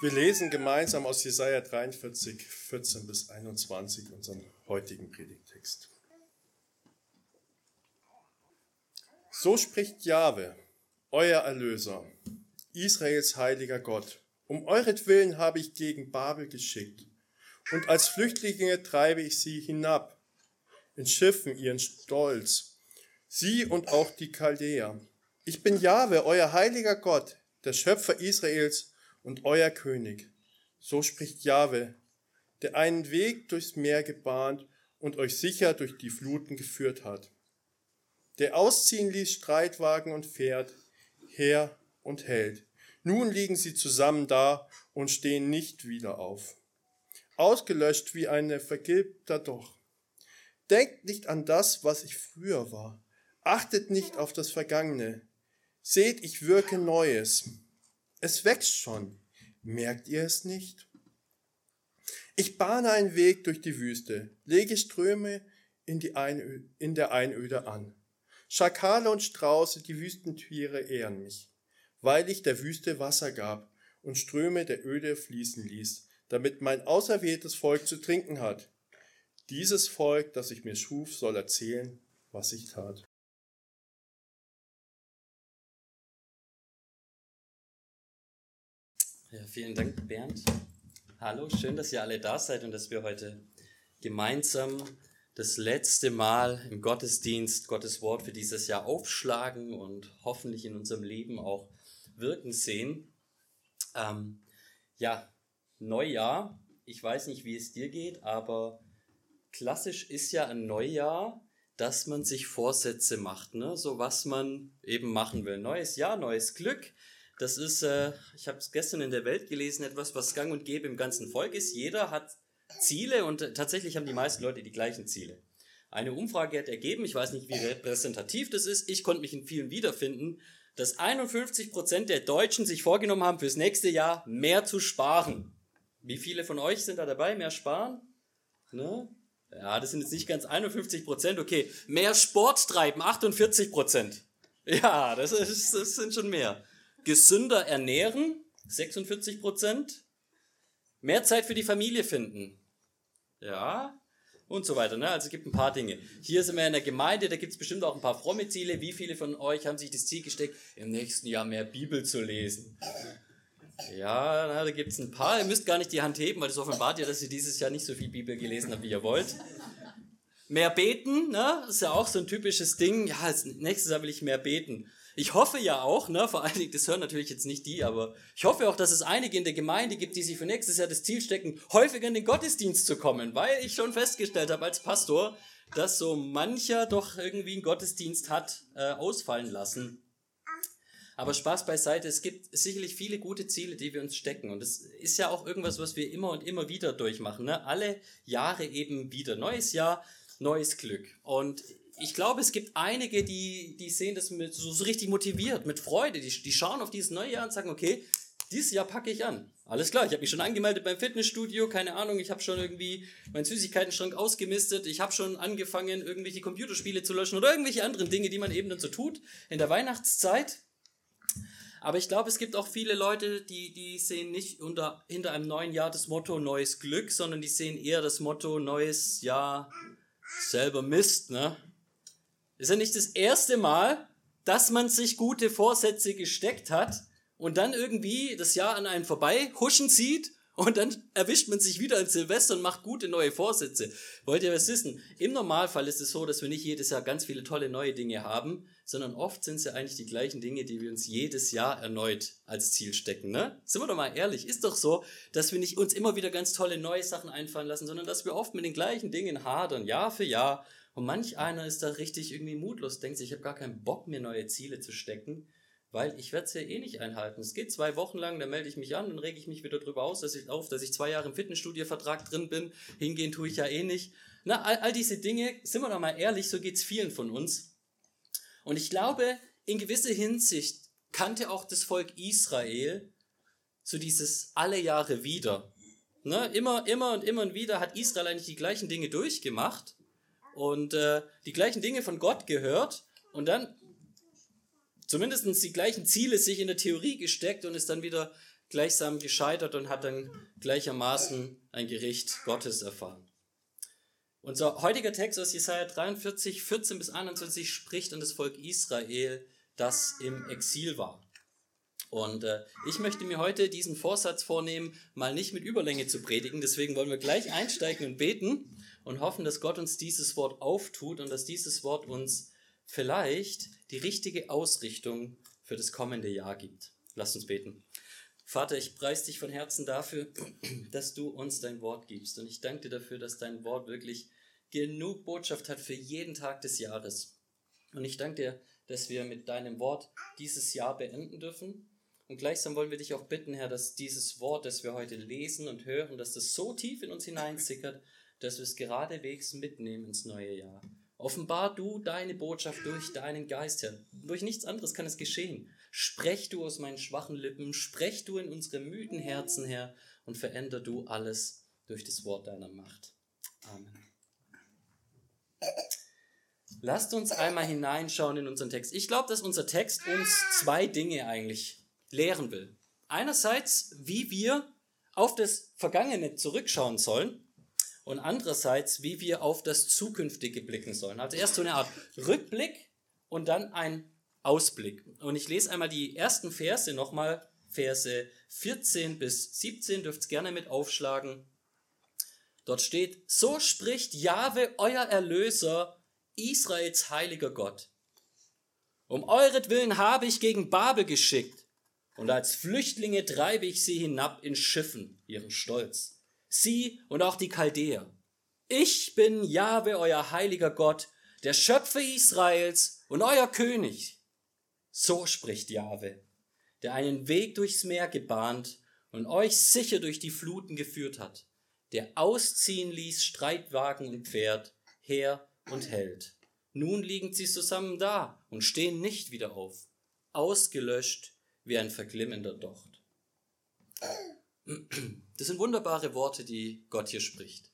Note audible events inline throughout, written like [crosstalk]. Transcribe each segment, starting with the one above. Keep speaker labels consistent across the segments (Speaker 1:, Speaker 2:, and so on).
Speaker 1: Wir lesen gemeinsam aus Jesaja 43, 14 bis 21 unseren heutigen Predigtext. So spricht Jahwe, euer Erlöser, Israels heiliger Gott. Um euretwillen habe ich gegen Babel geschickt, und als Flüchtlinge treibe ich sie hinab, in Schiffen ihren Stolz, sie und auch die Chaldäer. Ich bin Jahwe, euer heiliger Gott, der Schöpfer Israels und euer König. So spricht Jahwe, der einen Weg durchs Meer gebahnt und euch sicher durch die Fluten geführt hat. Der ausziehen ließ Streitwagen und Pferd, Heer und Held. Nun liegen sie zusammen da und stehen nicht wieder auf. Ausgelöscht wie eine vergilbter Doch. Denkt nicht an das, was ich früher war. Achtet nicht auf das Vergangene. Seht, ich wirke Neues. Es wächst schon. Merkt ihr es nicht? Ich bahne einen Weg durch die Wüste, lege Ströme in, die Einö in der Einöde an. Schakale und Strauße, die Wüstentiere ehren mich, weil ich der Wüste Wasser gab und Ströme der Öde fließen ließ, damit mein auserwähltes Volk zu trinken hat. Dieses Volk, das ich mir schuf, soll erzählen, was ich tat.
Speaker 2: Ja, vielen Dank, Bernd. Hallo, schön, dass ihr alle da seid und dass wir heute gemeinsam das letzte Mal im Gottesdienst Gottes Wort für dieses Jahr aufschlagen und hoffentlich in unserem Leben auch wirken sehen. Ähm, ja, Neujahr. Ich weiß nicht, wie es dir geht, aber klassisch ist ja ein Neujahr, dass man sich Vorsätze macht, ne? so was man eben machen will. Neues Jahr, neues Glück. Das ist, äh, ich habe es gestern in der Welt gelesen, etwas, was gang und gäbe im ganzen Volk ist. Jeder hat Ziele und äh, tatsächlich haben die meisten Leute die gleichen Ziele. Eine Umfrage hat ergeben, ich weiß nicht, wie repräsentativ das ist, ich konnte mich in vielen wiederfinden, dass 51 Prozent der Deutschen sich vorgenommen haben, fürs nächste Jahr mehr zu sparen. Wie viele von euch sind da dabei, mehr sparen? Ne? Ja, das sind jetzt nicht ganz 51 Prozent, okay. Mehr Sport treiben, 48 Prozent. Ja, das, ist, das sind schon mehr gesünder ernähren, 46 Prozent, mehr Zeit für die Familie finden, ja, und so weiter. Ne? Also es gibt ein paar Dinge. Hier sind wir in der Gemeinde, da gibt es bestimmt auch ein paar fromme Ziele. Wie viele von euch haben sich das Ziel gesteckt, im nächsten Jahr mehr Bibel zu lesen? Ja, na, da gibt es ein paar. Ihr müsst gar nicht die Hand heben, weil das offenbart ja, dass ihr dieses Jahr nicht so viel Bibel gelesen habt, wie ihr wollt. Mehr beten, ne? Ist ja auch so ein typisches Ding. Ja, nächstes Jahr will ich mehr beten. Ich hoffe ja auch, ne, vor allen Dingen, das hören natürlich jetzt nicht die, aber ich hoffe auch, dass es einige in der Gemeinde gibt, die sich für nächstes Jahr das Ziel stecken, häufiger in den Gottesdienst zu kommen, weil ich schon festgestellt habe als Pastor, dass so mancher doch irgendwie einen Gottesdienst hat äh, ausfallen lassen. Aber Spaß beiseite, es gibt sicherlich viele gute Ziele, die wir uns stecken. Und es ist ja auch irgendwas, was wir immer und immer wieder durchmachen. Ne? Alle Jahre eben wieder. Neues Jahr, neues Glück. Und ich glaube, es gibt einige, die, die sehen das mit, so, so richtig motiviert, mit Freude. Die, die schauen auf dieses neue Jahr und sagen, okay, dieses Jahr packe ich an. Alles klar, ich habe mich schon angemeldet beim Fitnessstudio, keine Ahnung, ich habe schon irgendwie meinen Süßigkeitenschrank ausgemistet, ich habe schon angefangen, irgendwelche Computerspiele zu löschen oder irgendwelche anderen Dinge, die man eben dann so tut in der Weihnachtszeit. Aber ich glaube, es gibt auch viele Leute, die, die sehen nicht unter, hinter einem neuen Jahr das Motto neues Glück, sondern die sehen eher das Motto neues Jahr selber Mist, ne? Ist ja nicht das erste Mal, dass man sich gute Vorsätze gesteckt hat und dann irgendwie das Jahr an einem vorbei huschen sieht und dann erwischt man sich wieder an Silvester und macht gute neue Vorsätze. Wollt ihr was wissen? Im Normalfall ist es so, dass wir nicht jedes Jahr ganz viele tolle neue Dinge haben, sondern oft sind es ja eigentlich die gleichen Dinge, die wir uns jedes Jahr erneut als Ziel stecken. Ne? Sind wir doch mal ehrlich, ist doch so, dass wir nicht uns immer wieder ganz tolle neue Sachen einfallen lassen, sondern dass wir oft mit den gleichen Dingen hadern, Jahr für Jahr und manch einer ist da richtig irgendwie mutlos, denkt sich, ich habe gar keinen Bock, mir neue Ziele zu stecken, weil ich werde es ja eh nicht einhalten. Es geht zwei Wochen lang, dann melde ich mich an, dann rege ich mich wieder drüber aus, dass ich auf, dass ich zwei Jahre im Fitnessstudio-Vertrag drin bin. Hingehen tue ich ja eh nicht. Na, all, all diese Dinge, sind wir doch mal ehrlich, so geht es vielen von uns. Und ich glaube, in gewisser Hinsicht kannte auch das Volk Israel so dieses alle Jahre wieder. Ne? Immer, immer und immer und wieder hat Israel eigentlich die gleichen Dinge durchgemacht und äh, die gleichen Dinge von Gott gehört und dann zumindest die gleichen Ziele sich in der Theorie gesteckt und ist dann wieder gleichsam gescheitert und hat dann gleichermaßen ein Gericht Gottes erfahren. Unser heutiger Text aus Jesaja 43, 14 bis 21 spricht an das Volk Israel, das im Exil war. Und äh, ich möchte mir heute diesen Vorsatz vornehmen, mal nicht mit Überlänge zu predigen. Deswegen wollen wir gleich einsteigen und beten und hoffen, dass Gott uns dieses Wort auftut und dass dieses Wort uns vielleicht die richtige Ausrichtung für das kommende Jahr gibt. Lasst uns beten. Vater, ich preise dich von Herzen dafür, [clears throat] dass du uns dein Wort gibst. Und ich danke dir dafür, dass dein Wort wirklich genug Botschaft hat für jeden Tag des Jahres. Und ich danke dir, dass wir mit deinem Wort dieses Jahr beenden dürfen und gleichsam wollen wir dich auch bitten, Herr, dass dieses Wort, das wir heute lesen und hören, dass das so tief in uns hineinsickert, dass wir es geradewegs mitnehmen ins neue Jahr. Offenbar du deine Botschaft durch deinen Geist, Herr. Durch nichts anderes kann es geschehen. Sprech du aus meinen schwachen Lippen, sprech du in unsere müden Herzen, Herr, und veränder du alles durch das Wort deiner Macht. Amen. Lasst uns einmal hineinschauen in unseren Text. Ich glaube, dass unser Text uns zwei Dinge eigentlich lehren will. Einerseits, wie wir auf das Vergangene zurückschauen sollen und andererseits, wie wir auf das Zukünftige blicken sollen. Also erst so eine Art Rückblick und dann ein Ausblick. Und ich lese einmal die ersten Verse nochmal, Verse 14 bis 17, dürft ihr gerne mit aufschlagen. Dort steht, so spricht Jahwe, euer Erlöser, Israels heiliger Gott. Um euretwillen habe ich gegen Babel geschickt, und als Flüchtlinge treibe ich sie hinab in Schiffen, ihren Stolz. Sie und auch die Chaldäer. Ich bin Jahwe, euer heiliger Gott, der Schöpfer Israels und euer König. So spricht Jahwe, der einen Weg durchs Meer gebahnt und euch sicher durch die Fluten geführt hat, der ausziehen ließ Streitwagen und Pferd, Heer und Held. Nun liegen sie zusammen da und stehen nicht wieder auf, ausgelöscht wie ein verglimmender Docht. Das sind wunderbare Worte, die Gott hier spricht.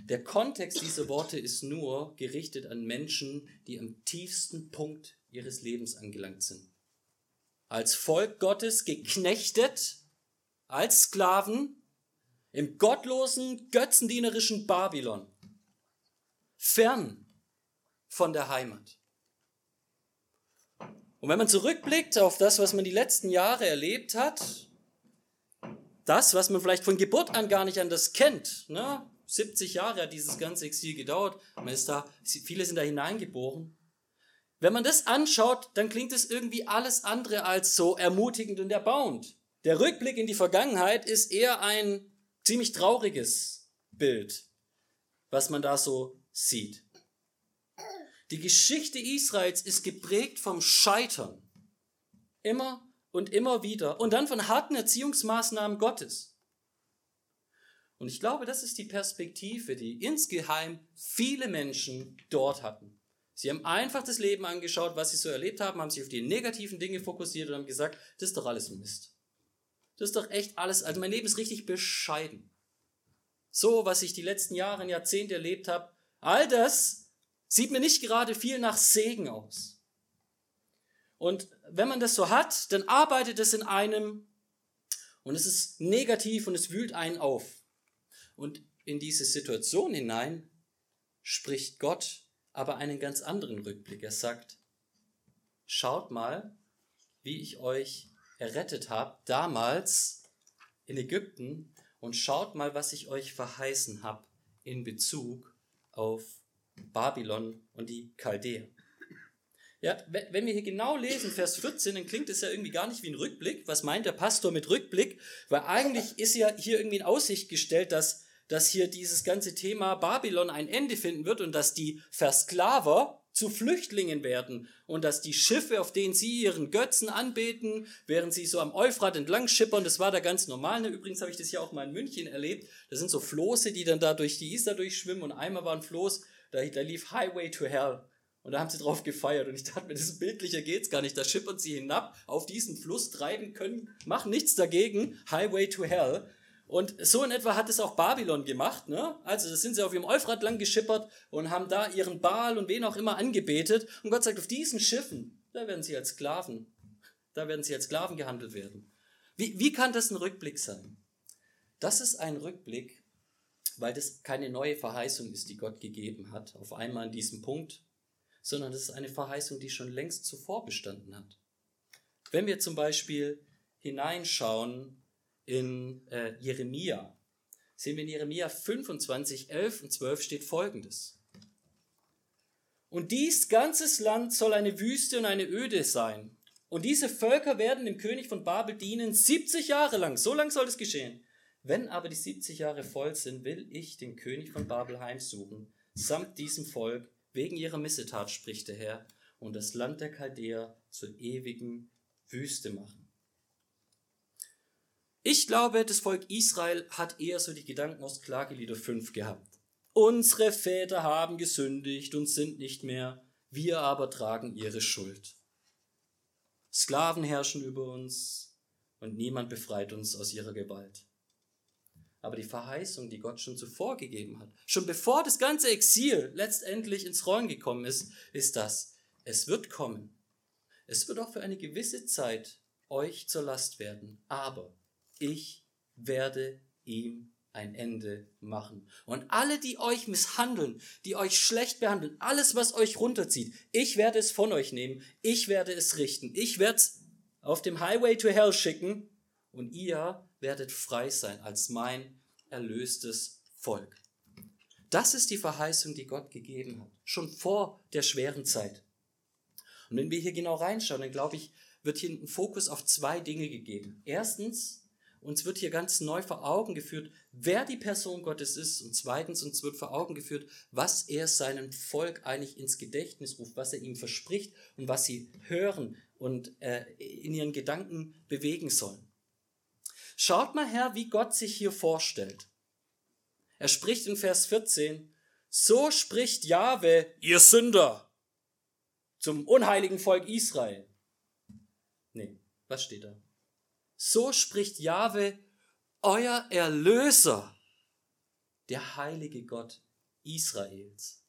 Speaker 2: Der Kontext dieser Worte ist nur gerichtet an Menschen, die am tiefsten Punkt ihres Lebens angelangt sind. Als Volk Gottes geknechtet, als Sklaven im gottlosen, götzendienerischen Babylon, fern von der Heimat. Und wenn man zurückblickt auf das, was man die letzten Jahre erlebt hat, das, was man vielleicht von Geburt an gar nicht anders kennt, ne? 70 Jahre hat dieses ganze Exil gedauert, man ist da, viele sind da hineingeboren. Wenn man das anschaut, dann klingt es irgendwie alles andere als so ermutigend und erbauend. Der Rückblick in die Vergangenheit ist eher ein ziemlich trauriges Bild, was man da so sieht. Die Geschichte Israels ist geprägt vom Scheitern. Immer und immer wieder. Und dann von harten Erziehungsmaßnahmen Gottes. Und ich glaube, das ist die Perspektive, die insgeheim viele Menschen dort hatten. Sie haben einfach das Leben angeschaut, was sie so erlebt haben, haben sich auf die negativen Dinge fokussiert und haben gesagt, das ist doch alles Mist. Das ist doch echt alles, also mein Leben ist richtig bescheiden. So, was ich die letzten Jahre Jahrzehnte erlebt habe, all das Sieht mir nicht gerade viel nach Segen aus. Und wenn man das so hat, dann arbeitet es in einem und es ist negativ und es wühlt einen auf. Und in diese Situation hinein spricht Gott aber einen ganz anderen Rückblick. Er sagt, schaut mal, wie ich euch errettet habe damals in Ägypten und schaut mal, was ich euch verheißen habe in Bezug auf Babylon und die Chaldäer. Ja, wenn wir hier genau lesen, Vers 14, dann klingt es ja irgendwie gar nicht wie ein Rückblick. Was meint der Pastor mit Rückblick? Weil eigentlich ist ja hier irgendwie in Aussicht gestellt, dass, dass hier dieses ganze Thema Babylon ein Ende finden wird und dass die Versklaver zu Flüchtlingen werden und dass die Schiffe, auf denen sie ihren Götzen anbeten, während sie so am Euphrat entlang schippern, das war da ganz normal. Ne? Übrigens habe ich das ja auch mal in München erlebt. Das sind so Floße, die dann da durch die Isar durchschwimmen und einmal war ein Floß, da, da lief Highway to Hell. Und da haben sie drauf gefeiert. Und ich dachte mir, das bildlicher geht's gar nicht. Da schippern sie hinab, auf diesen Fluss treiben können, machen nichts dagegen. Highway to Hell. Und so in etwa hat es auch Babylon gemacht. Ne? Also da sind sie auf ihrem Euphrat lang geschippert und haben da ihren Baal und wen auch immer angebetet. Und Gott sagt, auf diesen Schiffen, da werden sie als Sklaven, da werden sie als Sklaven gehandelt werden. Wie, wie kann das ein Rückblick sein? Das ist ein Rückblick, weil das keine neue Verheißung ist, die Gott gegeben hat, auf einmal an diesem Punkt, sondern das ist eine Verheißung, die schon längst zuvor bestanden hat. Wenn wir zum Beispiel hineinschauen in äh, Jeremia, sehen wir in Jeremia 25, 11 und 12 steht folgendes. Und dies ganzes Land soll eine Wüste und eine Öde sein. Und diese Völker werden dem König von Babel dienen 70 Jahre lang. So lang soll es geschehen. Wenn aber die 70 Jahre voll sind, will ich den König von Babel heimsuchen, samt diesem Volk, wegen ihrer Missetat, spricht der Herr, und das Land der Chaldäer zur ewigen Wüste machen. Ich glaube, das Volk Israel hat eher so die Gedanken aus Klagelieder 5 gehabt. Unsere Väter haben gesündigt und sind nicht mehr, wir aber tragen ihre Schuld. Sklaven herrschen über uns und niemand befreit uns aus ihrer Gewalt. Aber die Verheißung, die Gott schon zuvor gegeben hat, schon bevor das ganze Exil letztendlich ins Rollen gekommen ist, ist das, es wird kommen. Es wird auch für eine gewisse Zeit euch zur Last werden, aber ich werde ihm ein Ende machen. Und alle, die euch misshandeln, die euch schlecht behandeln, alles, was euch runterzieht, ich werde es von euch nehmen, ich werde es richten, ich werde es auf dem Highway to Hell schicken und ihr werdet frei sein als mein erlöstes Volk. Das ist die Verheißung, die Gott gegeben hat, schon vor der schweren Zeit. Und wenn wir hier genau reinschauen, dann glaube ich, wird hier ein Fokus auf zwei Dinge gegeben. Erstens, uns wird hier ganz neu vor Augen geführt, wer die Person Gottes ist. Und zweitens, uns wird vor Augen geführt, was er seinem Volk eigentlich ins Gedächtnis ruft, was er ihm verspricht und was sie hören und äh, in ihren Gedanken bewegen sollen. Schaut mal her, wie Gott sich hier vorstellt. Er spricht in Vers 14, so spricht Jahwe, ihr Sünder, zum unheiligen Volk Israel. Nee, was steht da? So spricht Jahwe, euer Erlöser, der heilige Gott Israels.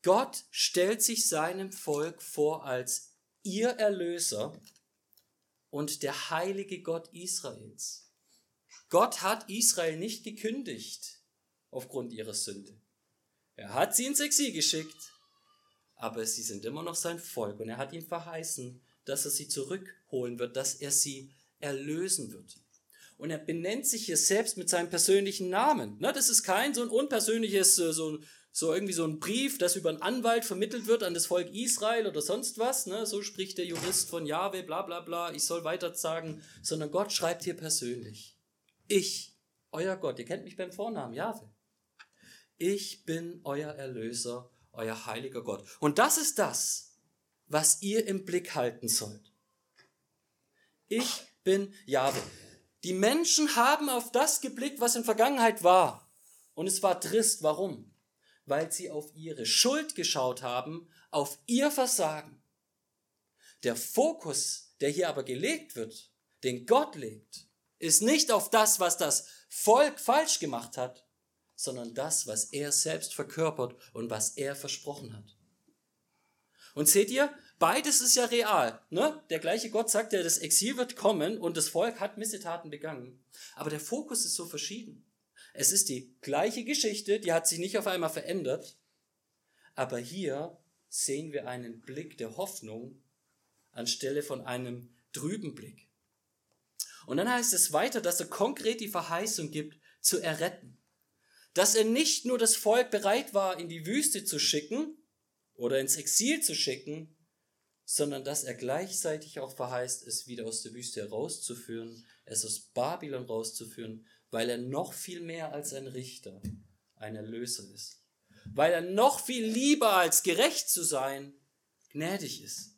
Speaker 2: Gott stellt sich seinem Volk vor als ihr Erlöser und der heilige Gott Israels. Gott hat Israel nicht gekündigt aufgrund ihrer Sünde. Er hat sie ins Exil geschickt, aber sie sind immer noch sein Volk und er hat ihnen verheißen, dass er sie zurückholen wird, dass er sie erlösen wird. Und er benennt sich hier selbst mit seinem persönlichen Namen. Das ist kein so ein unpersönliches, äh, so, so irgendwie so ein Brief, das über einen Anwalt vermittelt wird an das Volk Israel oder sonst was. Ne, so spricht der Jurist von Jahwe, bla bla bla, ich soll weiter sagen, sondern Gott schreibt hier persönlich. Ich, euer Gott, ihr kennt mich beim Vornamen, Jahwe. Ich bin euer Erlöser, euer heiliger Gott. Und das ist das, was ihr im Blick halten sollt. Ich bin Jahwe. Die Menschen haben auf das geblickt, was in Vergangenheit war. Und es war trist. Warum? Weil sie auf ihre Schuld geschaut haben, auf ihr Versagen. Der Fokus, der hier aber gelegt wird, den Gott legt, ist nicht auf das, was das Volk falsch gemacht hat, sondern das, was er selbst verkörpert und was er versprochen hat. Und seht ihr, beides ist ja real. Ne? Der gleiche Gott sagt ja, das Exil wird kommen und das Volk hat Missetaten begangen. Aber der Fokus ist so verschieden. Es ist die gleiche Geschichte, die hat sich nicht auf einmal verändert. Aber hier sehen wir einen Blick der Hoffnung anstelle von einem trüben Blick. Und dann heißt es weiter, dass er konkret die Verheißung gibt, zu erretten. Dass er nicht nur das Volk bereit war, in die Wüste zu schicken, oder ins Exil zu schicken, sondern dass er gleichzeitig auch verheißt, es wieder aus der Wüste herauszuführen, es aus Babylon rauszuführen, weil er noch viel mehr als ein Richter, ein Erlöser ist. Weil er noch viel lieber als gerecht zu sein, gnädig ist.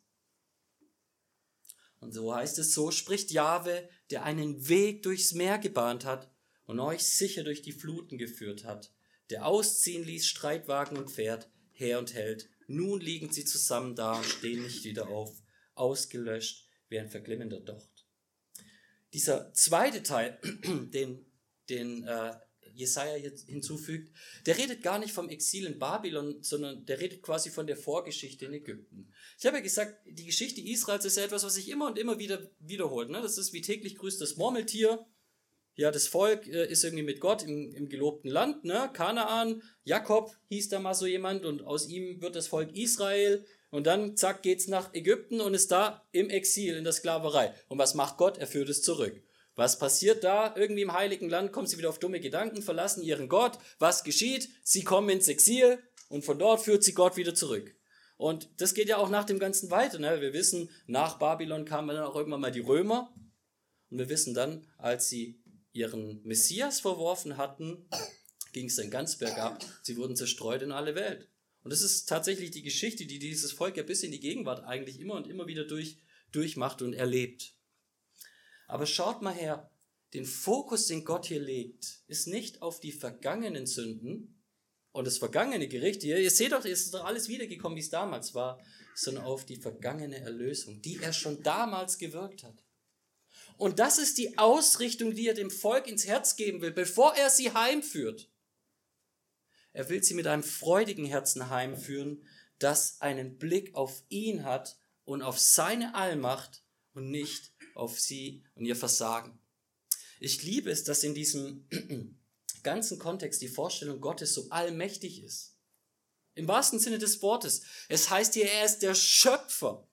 Speaker 2: Und so heißt es, so spricht Jahwe, der einen Weg durchs Meer gebahnt hat und euch sicher durch die Fluten geführt hat, der ausziehen ließ Streitwagen und Pferd, her und hält, nun liegen sie zusammen da und stehen nicht wieder auf, ausgelöscht wie ein verglimmender Docht. Dieser zweite Teil, [clears throat] den, den äh, Jesaja hinzufügt, der redet gar nicht vom Exil in Babylon, sondern der redet quasi von der Vorgeschichte in Ägypten. Ich habe ja gesagt, die Geschichte Israels ist ja etwas, was sich immer und immer wieder wiederholt. Ne? Das ist wie täglich grüßt das Murmeltier. Ja, das Volk äh, ist irgendwie mit Gott im, im gelobten Land, ne? Kanaan, Jakob hieß da mal so jemand und aus ihm wird das Volk Israel und dann zack geht's nach Ägypten und ist da im Exil in der Sklaverei. Und was macht Gott? Er führt es zurück. Was passiert da? Irgendwie im heiligen Land kommen sie wieder auf dumme Gedanken, verlassen ihren Gott. Was geschieht? Sie kommen ins Exil und von dort führt sie Gott wieder zurück. Und das geht ja auch nach dem Ganzen weiter. Ne? Wir wissen, nach Babylon kamen dann auch irgendwann mal die Römer. Und wir wissen dann, als sie ihren Messias verworfen hatten, ging es dann ganz bergab. Sie wurden zerstreut in alle Welt. Und das ist tatsächlich die Geschichte, die dieses Volk ja bis in die Gegenwart eigentlich immer und immer wieder durch, durchmacht und erlebt. Aber schaut mal her, den Fokus, den Gott hier legt, ist nicht auf die vergangenen Sünden und das vergangene Gericht. Ihr, ihr seht doch, es ist doch alles wiedergekommen, wie es damals war, sondern auf die vergangene Erlösung, die er schon damals gewirkt hat. Und das ist die Ausrichtung, die er dem Volk ins Herz geben will, bevor er sie heimführt. Er will sie mit einem freudigen Herzen heimführen, das einen Blick auf ihn hat und auf seine Allmacht und nicht auf sie und ihr Versagen. Ich liebe es, dass in diesem [clears throat] ganzen Kontext die Vorstellung Gottes so allmächtig ist. Im wahrsten Sinne des Wortes. Es heißt hier, er ist der Schöpfer.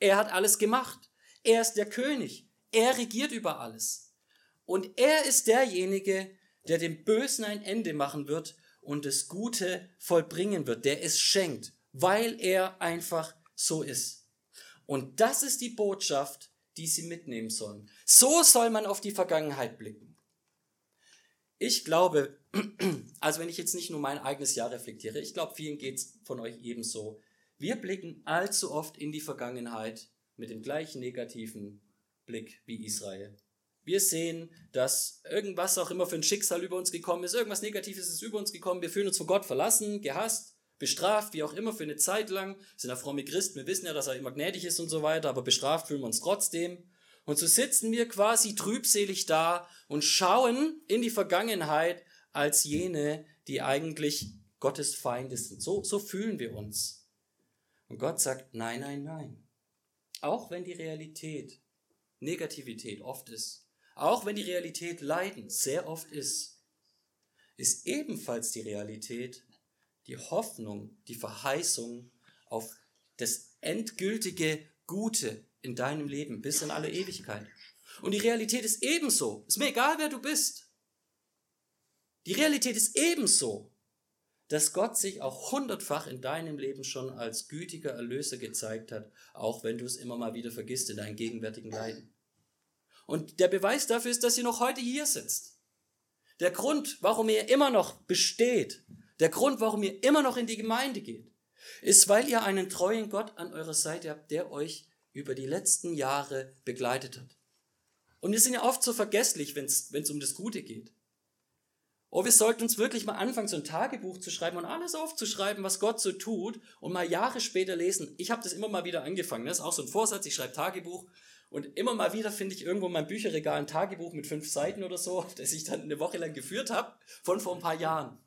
Speaker 2: Er hat alles gemacht. Er ist der König. Er regiert über alles. Und er ist derjenige, der dem Bösen ein Ende machen wird und das Gute vollbringen wird, der es schenkt, weil er einfach so ist. Und das ist die Botschaft, die sie mitnehmen sollen. So soll man auf die Vergangenheit blicken. Ich glaube, [clears throat] also wenn ich jetzt nicht nur mein eigenes Jahr reflektiere, ich glaube, vielen geht es von euch ebenso. Wir blicken allzu oft in die Vergangenheit mit dem gleichen negativen Blick wie Israel. Wir sehen, dass irgendwas auch immer für ein Schicksal über uns gekommen ist, irgendwas Negatives ist über uns gekommen, wir fühlen uns von Gott verlassen, gehasst, bestraft, wie auch immer, für eine Zeit lang. Sind ja fromme Christen, wir wissen ja, dass er immer gnädig ist und so weiter, aber bestraft fühlen wir uns trotzdem. Und so sitzen wir quasi trübselig da und schauen in die Vergangenheit als jene, die eigentlich Gottes Feinde sind. So, so fühlen wir uns. Und Gott sagt, nein, nein, nein. Auch wenn die Realität Negativität oft ist, auch wenn die Realität Leiden sehr oft ist, ist ebenfalls die Realität, die Hoffnung, die Verheißung auf das endgültige Gute in deinem Leben bis in alle Ewigkeit. Und die Realität ist ebenso. Ist mir egal, wer du bist. Die Realität ist ebenso, dass Gott sich auch hundertfach in deinem Leben schon als gütiger Erlöser gezeigt hat, auch wenn du es immer mal wieder vergisst in deinen gegenwärtigen Leiden. Und der Beweis dafür ist, dass ihr noch heute hier sitzt. Der Grund, warum ihr immer noch besteht, der Grund, warum ihr immer noch in die Gemeinde geht, ist, weil ihr einen treuen Gott an eurer Seite habt, der euch über die letzten Jahre begleitet hat. Und wir sind ja oft so vergesslich, wenn es um das Gute geht. Oh, wir sollten uns wirklich mal anfangen, so ein Tagebuch zu schreiben und alles aufzuschreiben, was Gott so tut und mal Jahre später lesen. Ich habe das immer mal wieder angefangen. Das ist auch so ein Vorsatz. Ich schreibe Tagebuch und immer mal wieder finde ich irgendwo in meinem Bücherregal ein Tagebuch mit fünf Seiten oder so, [laughs] das ich dann eine Woche lang geführt habe, von vor ein paar Jahren.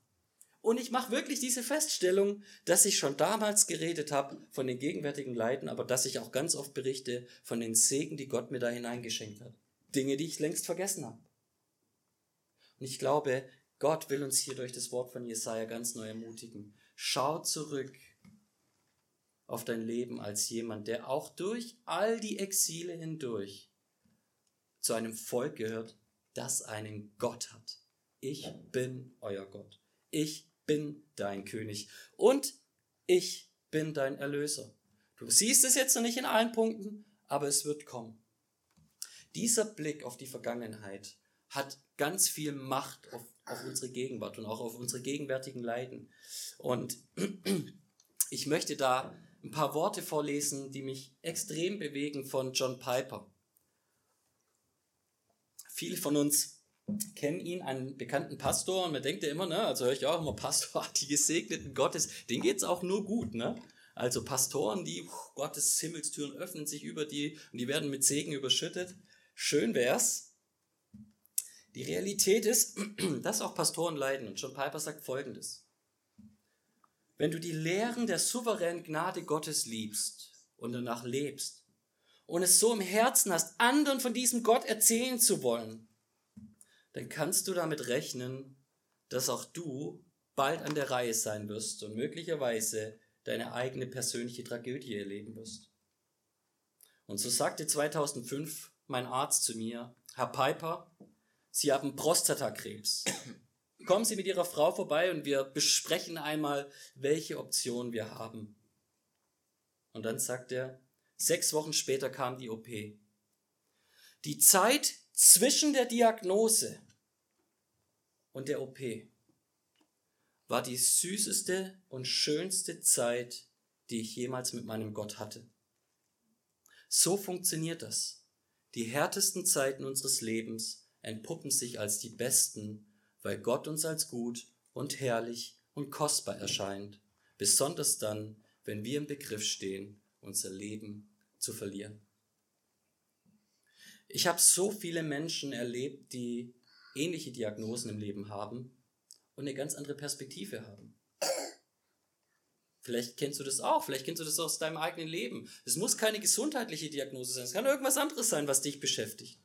Speaker 2: Und ich mache wirklich diese Feststellung, dass ich schon damals geredet habe von den gegenwärtigen Leiden, aber dass ich auch ganz oft berichte von den Segen, die Gott mir da hineingeschenkt hat. Dinge, die ich längst vergessen habe. Und ich glaube, Gott will uns hier durch das Wort von Jesaja ganz neu ermutigen. Schau zurück auf dein Leben als jemand, der auch durch all die Exile hindurch zu einem Volk gehört, das einen Gott hat. Ich bin euer Gott. Ich bin dein König und ich bin dein Erlöser. Du siehst es jetzt noch nicht in allen Punkten, aber es wird kommen. Dieser Blick auf die Vergangenheit hat ganz viel Macht auf, auf unsere Gegenwart und auch auf unsere gegenwärtigen Leiden. Und [clears throat] ich möchte da ein paar Worte vorlesen, die mich extrem bewegen von John Piper. Viele von uns kennen ihn, einen bekannten Pastor, und man denkt ja immer, ne, also höre ich auch immer, [laughs] Pastor, die Gesegneten Gottes, denen geht es auch nur gut, ne? Also Pastoren, die, pff, Gottes Himmelstüren öffnen sich über die und die werden mit Segen überschüttet. Schön wär's. Die Realität ist, [clears throat] dass auch Pastoren leiden. Und John Piper sagt Folgendes. Wenn du die Lehren der souveränen Gnade Gottes liebst und danach lebst und es so im Herzen hast, anderen von diesem Gott erzählen zu wollen, dann kannst du damit rechnen, dass auch du bald an der Reihe sein wirst und möglicherweise deine eigene persönliche Tragödie erleben wirst. Und so sagte 2005 mein Arzt zu mir, Herr Piper, Sie haben Prostatakrebs. Kommen Sie mit Ihrer Frau vorbei und wir besprechen einmal, welche Option wir haben. Und dann sagt er, sechs Wochen später kam die OP. Die Zeit zwischen der Diagnose und der OP war die süßeste und schönste Zeit, die ich jemals mit meinem Gott hatte. So funktioniert das. Die härtesten Zeiten unseres Lebens entpuppen sich als die besten, weil Gott uns als gut und herrlich und kostbar erscheint, besonders dann, wenn wir im Begriff stehen, unser Leben zu verlieren. Ich habe so viele Menschen erlebt, die ähnliche Diagnosen im Leben haben und eine ganz andere Perspektive haben. Vielleicht kennst du das auch, vielleicht kennst du das aus deinem eigenen Leben. Es muss keine gesundheitliche Diagnose sein, es kann irgendwas anderes sein, was dich beschäftigt.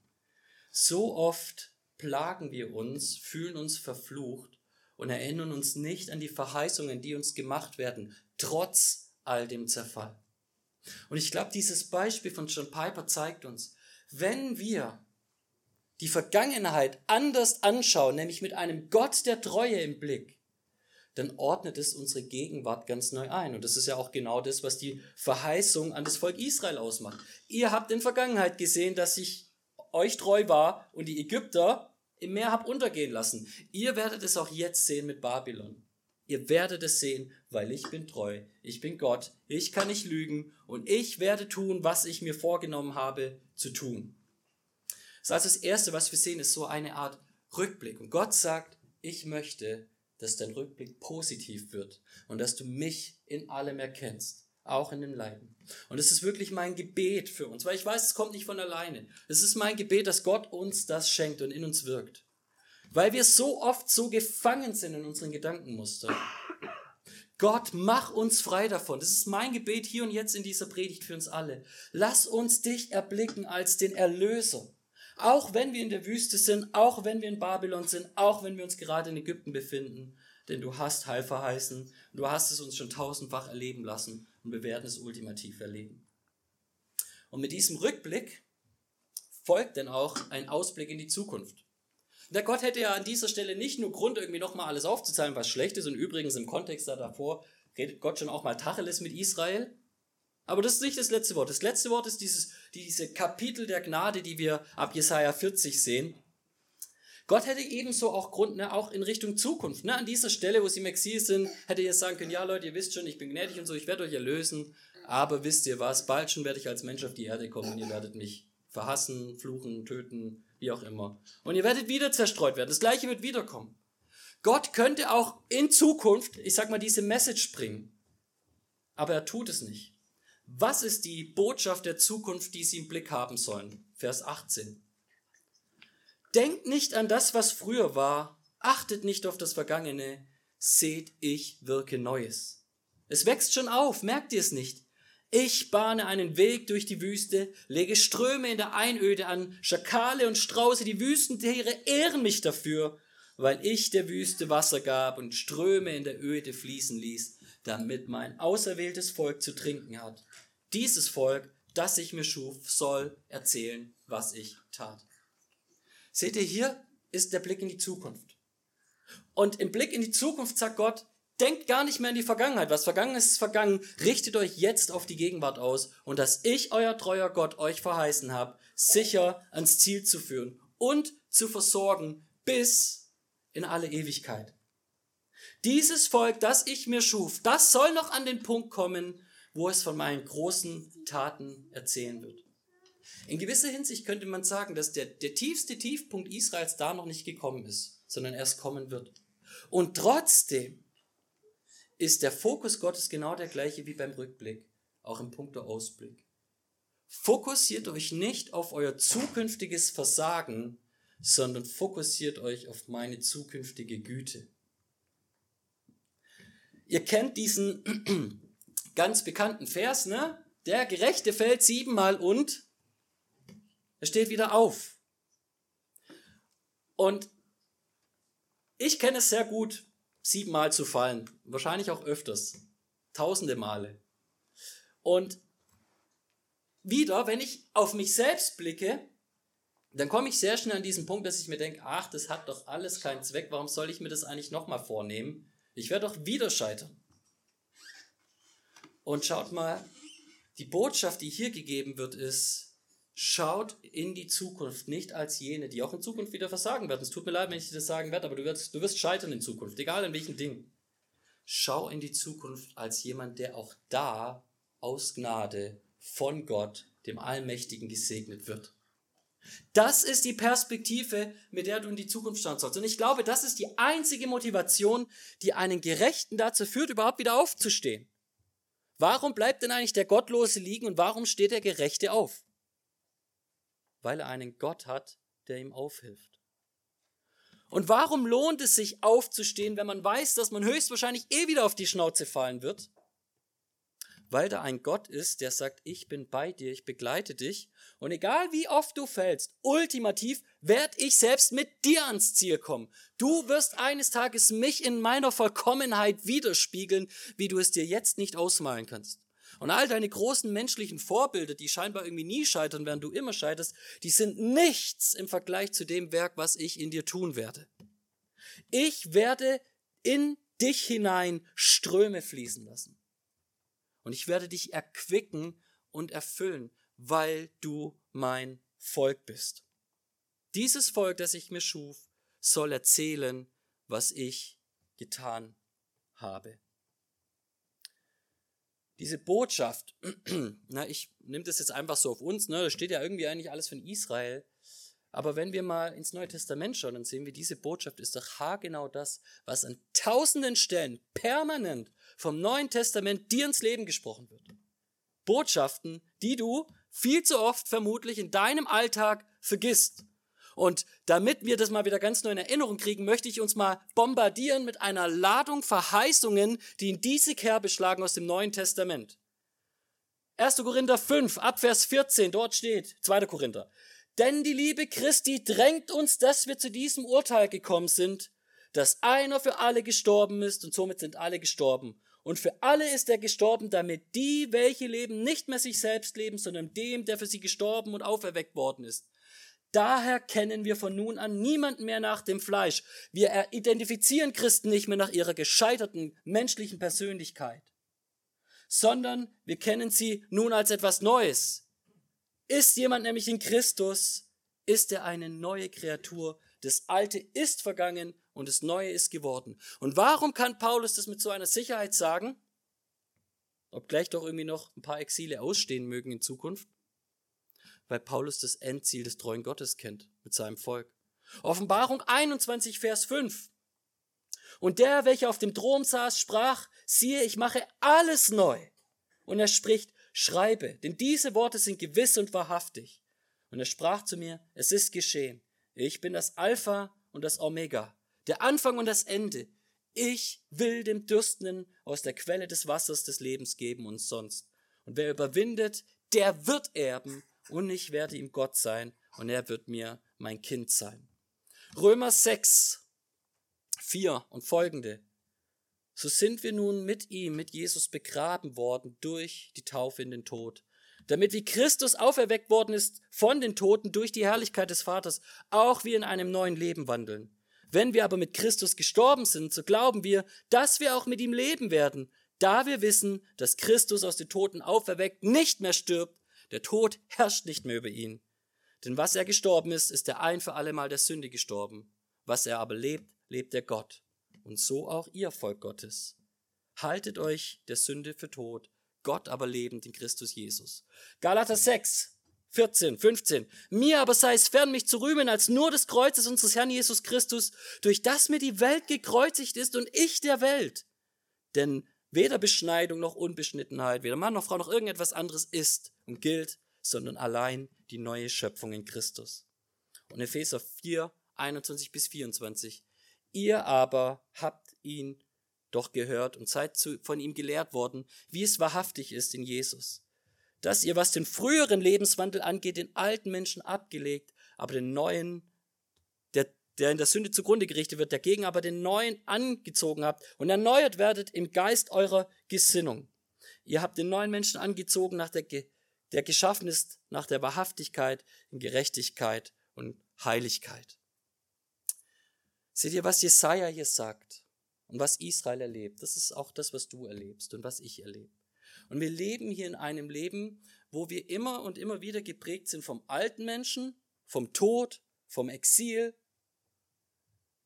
Speaker 2: So oft plagen wir uns, fühlen uns verflucht und erinnern uns nicht an die Verheißungen, die uns gemacht werden, trotz all dem Zerfall. Und ich glaube, dieses Beispiel von John Piper zeigt uns, wenn wir die Vergangenheit anders anschauen, nämlich mit einem Gott der Treue im Blick, dann ordnet es unsere Gegenwart ganz neu ein. Und das ist ja auch genau das, was die Verheißung an das Volk Israel ausmacht. Ihr habt in Vergangenheit gesehen, dass ich euch treu war und die Ägypter im Meer habt untergehen lassen. Ihr werdet es auch jetzt sehen mit Babylon. Ihr werdet es sehen, weil ich bin treu. Ich bin Gott. Ich kann nicht lügen und ich werde tun, was ich mir vorgenommen habe zu tun. Das heißt, das Erste, was wir sehen, ist so eine Art Rückblick. Und Gott sagt, ich möchte, dass dein Rückblick positiv wird und dass du mich in allem erkennst, auch in den Leiden. Und es ist wirklich mein Gebet für uns, weil ich weiß, es kommt nicht von alleine. Es ist mein Gebet, dass Gott uns das schenkt und in uns wirkt. Weil wir so oft so gefangen sind in unseren Gedankenmustern. Gott, mach uns frei davon. Das ist mein Gebet hier und jetzt in dieser Predigt für uns alle. Lass uns dich erblicken als den Erlöser. Auch wenn wir in der Wüste sind, auch wenn wir in Babylon sind, auch wenn wir uns gerade in Ägypten befinden. Denn du hast Heil verheißen. Du hast es uns schon tausendfach erleben lassen und wir werden es ultimativ erleben. Und mit diesem Rückblick folgt dann auch ein Ausblick in die Zukunft. Der Gott hätte ja an dieser Stelle nicht nur Grund, irgendwie nochmal alles aufzuzahlen, was schlecht ist. Und übrigens im Kontext da davor redet Gott schon auch mal Tacheles mit Israel. Aber das ist nicht das letzte Wort. Das letzte Wort ist dieses, diese Kapitel der Gnade, die wir ab Jesaja 40 sehen. Gott hätte ebenso auch Grund, ne, auch in Richtung Zukunft. Ne, an dieser Stelle, wo sie im Exil sind, hätte er sagen können, ja Leute, ihr wisst schon, ich bin gnädig und so, ich werde euch erlösen. Aber wisst ihr was, bald schon werde ich als Mensch auf die Erde kommen und ihr werdet mich verhassen, fluchen, töten, wie auch immer. Und ihr werdet wieder zerstreut werden. Das gleiche wird wiederkommen. Gott könnte auch in Zukunft, ich sag mal, diese Message bringen. Aber er tut es nicht. Was ist die Botschaft der Zukunft, die sie im Blick haben sollen? Vers 18. Denkt nicht an das, was früher war, achtet nicht auf das Vergangene, seht, ich wirke Neues. Es wächst schon auf, merkt ihr es nicht? Ich bahne einen Weg durch die Wüste, lege Ströme in der Einöde an, Schakale und Strauße, die Wüstentiere ehren mich dafür, weil ich der Wüste Wasser gab und Ströme in der Öde fließen ließ, damit mein auserwähltes Volk zu trinken hat. Dieses Volk, das ich mir schuf, soll erzählen, was ich tat. Seht ihr, hier ist der Blick in die Zukunft. Und im Blick in die Zukunft sagt Gott, denkt gar nicht mehr an die Vergangenheit. Was vergangen ist, ist vergangen. Richtet euch jetzt auf die Gegenwart aus und dass ich, euer treuer Gott, euch verheißen habe, sicher ans Ziel zu führen und zu versorgen bis in alle Ewigkeit. Dieses Volk, das ich mir schuf, das soll noch an den Punkt kommen, wo es von meinen großen Taten erzählen wird. In gewisser Hinsicht könnte man sagen, dass der, der tiefste Tiefpunkt Israels da noch nicht gekommen ist, sondern erst kommen wird. Und trotzdem ist der Fokus Gottes genau der gleiche wie beim Rückblick, auch im Punkt der Ausblick. Fokussiert euch nicht auf euer zukünftiges Versagen, sondern fokussiert euch auf meine zukünftige Güte. Ihr kennt diesen [clears throat] ganz bekannten Vers, ne? Der Gerechte fällt siebenmal und er steht wieder auf. Und ich kenne es sehr gut, siebenmal zu fallen. Wahrscheinlich auch öfters. Tausende Male. Und wieder, wenn ich auf mich selbst blicke, dann komme ich sehr schnell an diesen Punkt, dass ich mir denke, ach, das hat doch alles keinen Zweck, warum soll ich mir das eigentlich nochmal vornehmen? Ich werde doch wieder scheitern. Und schaut mal, die Botschaft, die hier gegeben wird, ist, schaut in die Zukunft, nicht als jene, die auch in Zukunft wieder versagen werden. Es tut mir leid, wenn ich dir das sagen werde, aber du wirst, du wirst scheitern in Zukunft, egal in welchem Ding. Schau in die Zukunft als jemand, der auch da aus Gnade von Gott, dem Allmächtigen, gesegnet wird. Das ist die Perspektive, mit der du in die Zukunft schauen sollst. Und ich glaube, das ist die einzige Motivation, die einen Gerechten dazu führt, überhaupt wieder aufzustehen. Warum bleibt denn eigentlich der Gottlose liegen und warum steht der Gerechte auf? Weil er einen Gott hat, der ihm aufhilft. Und warum lohnt es sich aufzustehen, wenn man weiß, dass man höchstwahrscheinlich eh wieder auf die Schnauze fallen wird? Weil da ein Gott ist, der sagt, ich bin bei dir, ich begleite dich und egal wie oft du fällst, ultimativ werde ich selbst mit dir ans Ziel kommen. Du wirst eines Tages mich in meiner Vollkommenheit widerspiegeln, wie du es dir jetzt nicht ausmalen kannst. Und all deine großen menschlichen Vorbilder, die scheinbar irgendwie nie scheitern, während du immer scheiterst, die sind nichts im Vergleich zu dem Werk, was ich in dir tun werde. Ich werde in dich hinein Ströme fließen lassen. Und ich werde dich erquicken und erfüllen, weil du mein Volk bist. Dieses Volk, das ich mir schuf, soll erzählen, was ich getan habe. Diese Botschaft, [clears throat] na, ich nehme das jetzt einfach so auf uns, ne, da steht ja irgendwie eigentlich alles von Israel. Aber wenn wir mal ins Neue Testament schauen, dann sehen wir, diese Botschaft ist doch haargenau das, was an tausenden Stellen permanent vom Neuen Testament dir ins Leben gesprochen wird. Botschaften, die du viel zu oft vermutlich in deinem Alltag vergisst. Und damit wir das mal wieder ganz neu in Erinnerung kriegen, möchte ich uns mal bombardieren mit einer Ladung Verheißungen, die in diese Kerbe schlagen aus dem Neuen Testament. 1. Korinther 5, Abvers 14, dort steht, 2. Korinther. Denn die Liebe Christi drängt uns, dass wir zu diesem Urteil gekommen sind, dass einer für alle gestorben ist und somit sind alle gestorben. Und für alle ist er gestorben, damit die, welche leben, nicht mehr sich selbst leben, sondern dem, der für sie gestorben und auferweckt worden ist. Daher kennen wir von nun an niemanden mehr nach dem Fleisch. Wir identifizieren Christen nicht mehr nach ihrer gescheiterten menschlichen Persönlichkeit, sondern wir kennen sie nun als etwas Neues. Ist jemand nämlich in Christus, ist er eine neue Kreatur. Das Alte ist vergangen und das Neue ist geworden. Und warum kann Paulus das mit so einer Sicherheit sagen? Obgleich doch irgendwie noch ein paar Exile ausstehen mögen in Zukunft. Weil Paulus das Endziel des treuen Gottes kennt mit seinem Volk. Offenbarung 21, Vers 5. Und der, welcher auf dem Thron saß, sprach, siehe, ich mache alles neu. Und er spricht, schreibe, denn diese Worte sind gewiss und wahrhaftig. Und er sprach zu mir, es ist geschehen. Ich bin das Alpha und das Omega, der Anfang und das Ende. Ich will dem Dürstenden aus der Quelle des Wassers des Lebens geben und sonst. Und wer überwindet, der wird erben und ich werde ihm Gott sein und er wird mir mein Kind sein. Römer 6, 4 und folgende. So sind wir nun mit ihm, mit Jesus begraben worden durch die Taufe in den Tod, damit wie Christus auferweckt worden ist von den Toten durch die Herrlichkeit des Vaters, auch wir in einem neuen Leben wandeln. Wenn wir aber mit Christus gestorben sind, so glauben wir, dass wir auch mit ihm leben werden, da wir wissen, dass Christus aus den Toten auferweckt nicht mehr stirbt, der Tod herrscht nicht mehr über ihn. Denn was er gestorben ist, ist er ein für allemal der Sünde gestorben. Was er aber lebt, lebt der Gott. Und so auch ihr Volk Gottes. Haltet euch der Sünde für tot, Gott aber lebend in Christus Jesus. Galater 6, 14, 15. Mir aber sei es fern, mich zu rühmen als nur des Kreuzes unseres Herrn Jesus Christus, durch das mir die Welt gekreuzigt ist und ich der Welt. Denn weder Beschneidung noch Unbeschnittenheit, weder Mann noch Frau noch irgendetwas anderes ist und gilt, sondern allein die neue Schöpfung in Christus. Und Epheser 4, 21 bis 24. Ihr aber habt ihn doch gehört und seid von ihm gelehrt worden, wie es wahrhaftig ist in Jesus. Dass ihr, was den früheren Lebenswandel angeht, den alten Menschen abgelegt, aber den neuen, der, der in der Sünde zugrunde gerichtet wird, dagegen aber den neuen angezogen habt und erneuert werdet im Geist eurer Gesinnung. Ihr habt den neuen Menschen angezogen, nach der, der geschaffen ist nach der Wahrhaftigkeit, in Gerechtigkeit und Heiligkeit. Seht ihr, was Jesaja hier sagt und was Israel erlebt? Das ist auch das, was du erlebst und was ich erlebe. Und wir leben hier in einem Leben, wo wir immer und immer wieder geprägt sind vom alten Menschen, vom Tod, vom Exil.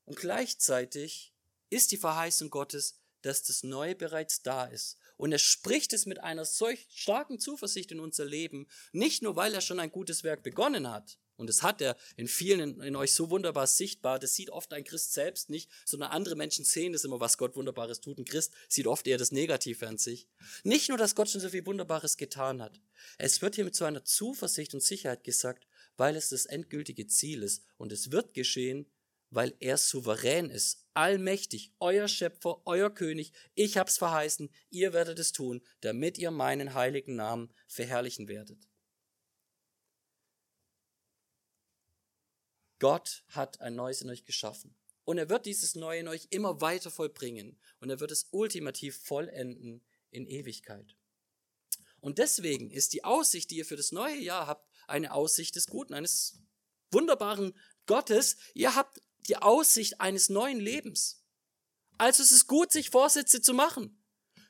Speaker 2: Und gleichzeitig ist die Verheißung Gottes, dass das Neue bereits da ist. Und er spricht es mit einer solch starken Zuversicht in unser Leben, nicht nur weil er schon ein gutes Werk begonnen hat, und das hat er in vielen in, euch so wunderbar sichtbar. Das sieht oft ein Christ selbst nicht, sondern andere Menschen sehen das immer, was Gott Wunderbares tut. Ein Christ sieht oft eher das Negative an sich. Nicht nur, dass Gott schon so viel Wunderbares getan hat. Es wird hier mit so einer Zuversicht und Sicherheit gesagt, weil es das endgültige Ziel ist. Und es wird geschehen, weil er souverän ist, allmächtig, euer Schöpfer, euer König. Ich hab's verheißen, ihr werdet es tun, damit ihr meinen heiligen Namen verherrlichen werdet. Gott hat ein Neues in euch geschaffen. Und er wird dieses Neue in euch immer weiter vollbringen. Und er wird es ultimativ vollenden in Ewigkeit. Und deswegen ist die Aussicht, die ihr für das neue Jahr habt, eine Aussicht des Guten, eines wunderbaren Gottes. Ihr habt die Aussicht eines neuen Lebens. Also es ist gut, sich Vorsätze zu machen.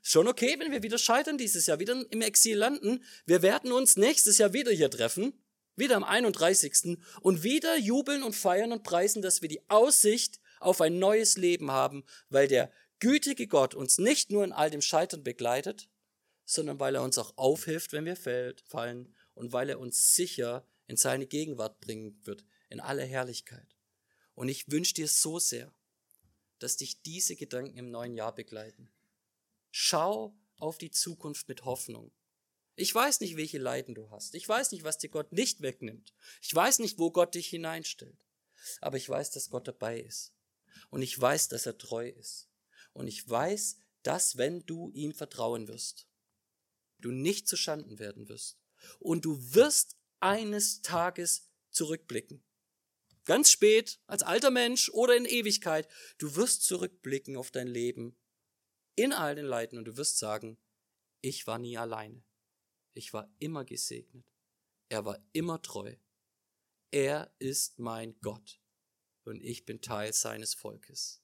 Speaker 2: Schon okay, wenn wir wieder scheitern dieses Jahr, wieder im Exil landen. Wir werden uns nächstes Jahr wieder hier treffen wieder am 31. und wieder jubeln und feiern und preisen, dass wir die Aussicht auf ein neues Leben haben, weil der gütige Gott uns nicht nur in all dem Scheitern begleitet, sondern weil er uns auch aufhilft, wenn wir fallen und weil er uns sicher in seine Gegenwart bringen wird, in aller Herrlichkeit. Und ich wünsche dir so sehr, dass dich diese Gedanken im neuen Jahr begleiten. Schau auf die Zukunft mit Hoffnung. Ich weiß nicht, welche Leiden du hast. Ich weiß nicht, was dir Gott nicht wegnimmt. Ich weiß nicht, wo Gott dich hineinstellt. Aber ich weiß, dass Gott dabei ist. Und ich weiß, dass er treu ist. Und ich weiß, dass wenn du ihm vertrauen wirst, du nicht zu Schanden werden wirst. Und du wirst eines Tages zurückblicken. Ganz spät, als alter Mensch oder in Ewigkeit. Du wirst zurückblicken auf dein Leben in all den Leiden und du wirst sagen, ich war nie alleine. Ich war immer gesegnet. Er war immer treu. Er ist mein Gott und ich bin Teil seines Volkes.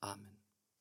Speaker 2: Amen.